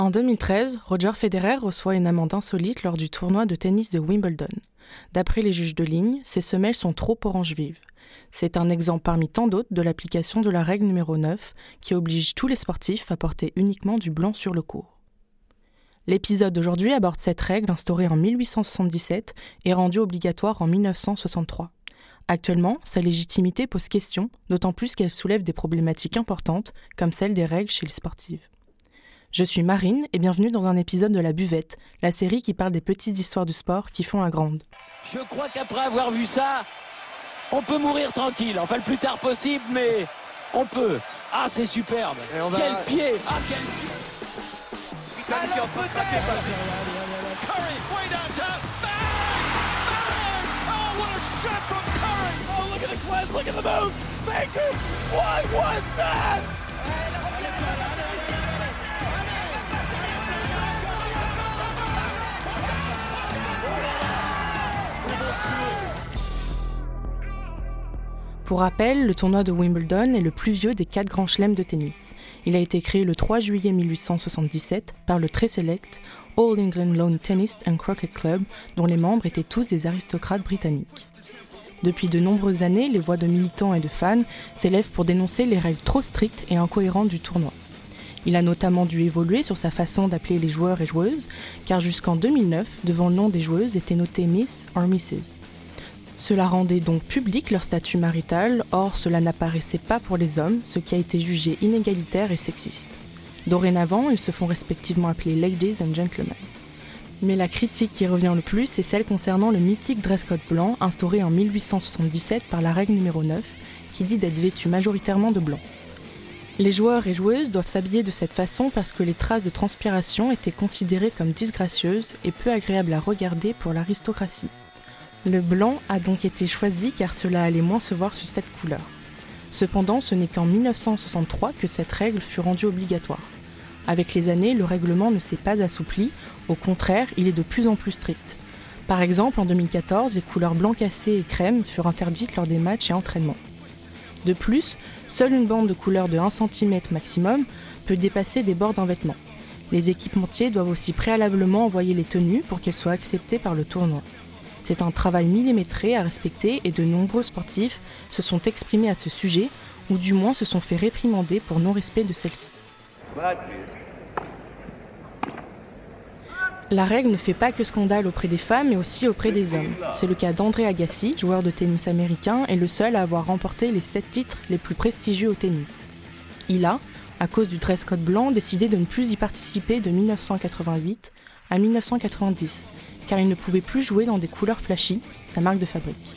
En 2013, Roger Federer reçoit une amende insolite lors du tournoi de tennis de Wimbledon. D'après les juges de ligne, ses semelles sont trop orange vive. C'est un exemple parmi tant d'autres de l'application de la règle numéro 9 qui oblige tous les sportifs à porter uniquement du blanc sur le court. L'épisode d'aujourd'hui aborde cette règle instaurée en 1877 et rendue obligatoire en 1963. Actuellement, sa légitimité pose question, d'autant plus qu'elle soulève des problématiques importantes, comme celle des règles chez les sportives. Je suis Marine et bienvenue dans un épisode de La Buvette, la série qui parle des petites histoires du sport qui font la grande. Je crois qu'après avoir vu ça, on peut mourir tranquille. Enfin, le plus tard possible, mais on peut. Ah, c'est superbe. Quel pied Ah, quel pied Alors, Curry, way downtown. Bang! Bang! Oh, what a shot from Curry! Oh, look at the look at the move! Baker, what was that? Pour rappel, le tournoi de Wimbledon est le plus vieux des quatre grands chelems de tennis. Il a été créé le 3 juillet 1877 par le très sélect All England Lawn Tennis and Croquet Club, dont les membres étaient tous des aristocrates britanniques. Depuis de nombreuses années, les voix de militants et de fans s'élèvent pour dénoncer les règles trop strictes et incohérentes du tournoi. Il a notamment dû évoluer sur sa façon d'appeler les joueurs et joueuses, car jusqu'en 2009, devant le nom des joueuses était noté Miss or Mrs. Cela rendait donc public leur statut marital, or cela n'apparaissait pas pour les hommes, ce qui a été jugé inégalitaire et sexiste. Dorénavant, ils se font respectivement appeler ladies and gentlemen. Mais la critique qui revient le plus est celle concernant le mythique dress code blanc instauré en 1877 par la règle numéro 9, qui dit d'être vêtu majoritairement de blanc. Les joueurs et joueuses doivent s'habiller de cette façon parce que les traces de transpiration étaient considérées comme disgracieuses et peu agréables à regarder pour l'aristocratie. Le blanc a donc été choisi car cela allait moins se voir sur cette couleur. Cependant, ce n'est qu'en 1963 que cette règle fut rendue obligatoire. Avec les années, le règlement ne s'est pas assoupli, au contraire, il est de plus en plus strict. Par exemple, en 2014, les couleurs blanc cassé et crème furent interdites lors des matchs et entraînements. De plus, seule une bande de couleur de 1 cm maximum peut dépasser des bords d'un vêtement. Les équipementiers doivent aussi préalablement envoyer les tenues pour qu'elles soient acceptées par le tournoi. C'est un travail millimétré à respecter et de nombreux sportifs se sont exprimés à ce sujet ou du moins se sont fait réprimander pour non-respect de celle-ci. La règle ne fait pas que scandale auprès des femmes mais aussi auprès des hommes. C'est le cas d'André Agassi, joueur de tennis américain et le seul à avoir remporté les 7 titres les plus prestigieux au tennis. Il a, à cause du dress code blanc, décidé de ne plus y participer de 1988 à 1990 car il ne pouvait plus jouer dans des couleurs flashy, sa marque de fabrique.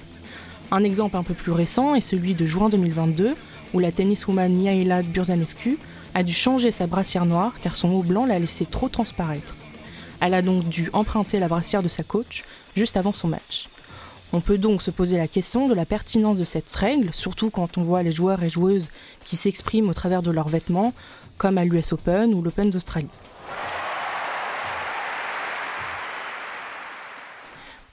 Un exemple un peu plus récent est celui de juin 2022, où la tenniswoman Miaela Burzanescu a dû changer sa brassière noire car son haut blanc l'a laissé trop transparaître. Elle a donc dû emprunter la brassière de sa coach juste avant son match. On peut donc se poser la question de la pertinence de cette règle, surtout quand on voit les joueurs et joueuses qui s'expriment au travers de leurs vêtements, comme à l'US Open ou l'Open d'Australie.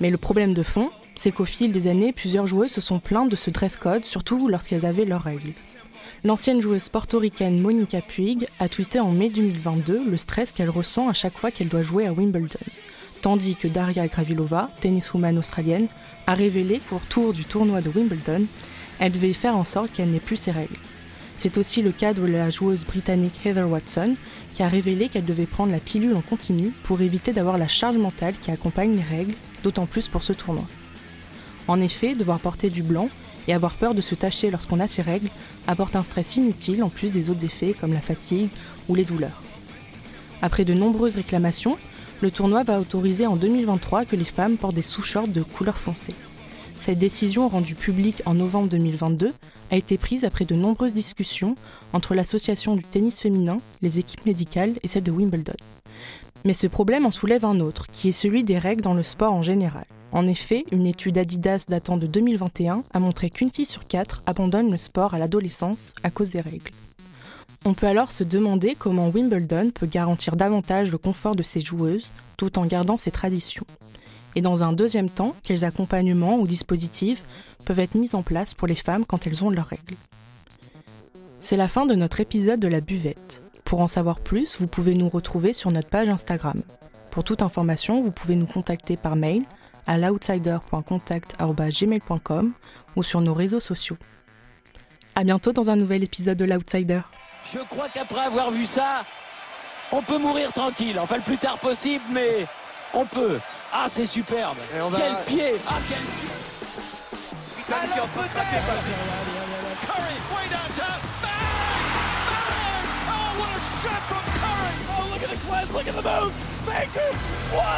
Mais le problème de fond, c'est qu'au fil des années, plusieurs joueuses se sont plaintes de ce dress code, surtout lorsqu'elles avaient leurs règles. L'ancienne joueuse portoricaine Monica Puig a tweeté en mai 2022 le stress qu'elle ressent à chaque fois qu'elle doit jouer à Wimbledon, tandis que Daria Gravilova, tenniswoman australienne, a révélé qu'au retour du tournoi de Wimbledon, elle devait faire en sorte qu'elle n'ait plus ses règles. C'est aussi le cas de la joueuse britannique Heather Watson, qui a révélé qu'elle devait prendre la pilule en continu pour éviter d'avoir la charge mentale qui accompagne les règles, d'autant plus pour ce tournoi. En effet, devoir porter du blanc et avoir peur de se tacher lorsqu'on a ses règles apporte un stress inutile en plus des autres effets comme la fatigue ou les douleurs. Après de nombreuses réclamations, le tournoi va autoriser en 2023 que les femmes portent des sous-shorts de couleur foncée. Cette décision rendue publique en novembre 2022 a été prise après de nombreuses discussions entre l'association du tennis féminin, les équipes médicales et celle de Wimbledon. Mais ce problème en soulève un autre, qui est celui des règles dans le sport en général. En effet, une étude Adidas datant de 2021 a montré qu'une fille sur quatre abandonne le sport à l'adolescence à cause des règles. On peut alors se demander comment Wimbledon peut garantir davantage le confort de ses joueuses tout en gardant ses traditions et dans un deuxième temps, quels accompagnements ou dispositifs peuvent être mis en place pour les femmes quand elles ont leurs règles? C'est la fin de notre épisode de la buvette. Pour en savoir plus, vous pouvez nous retrouver sur notre page Instagram. Pour toute information, vous pouvez nous contacter par mail à l'outsider.contact.gmail.com ou sur nos réseaux sociaux. À bientôt dans un nouvel épisode de l'Outsider. Je crois qu'après avoir vu ça, on peut mourir tranquille. Enfin, le plus tard possible, mais on peut. Ah, c'est superbe. Et on va- Quel pied Ah, quel pied Curry way downtown. Bang! Bang! Oh, what a shot from Curry! Oh, look at the glass, look at the move! Baker, what?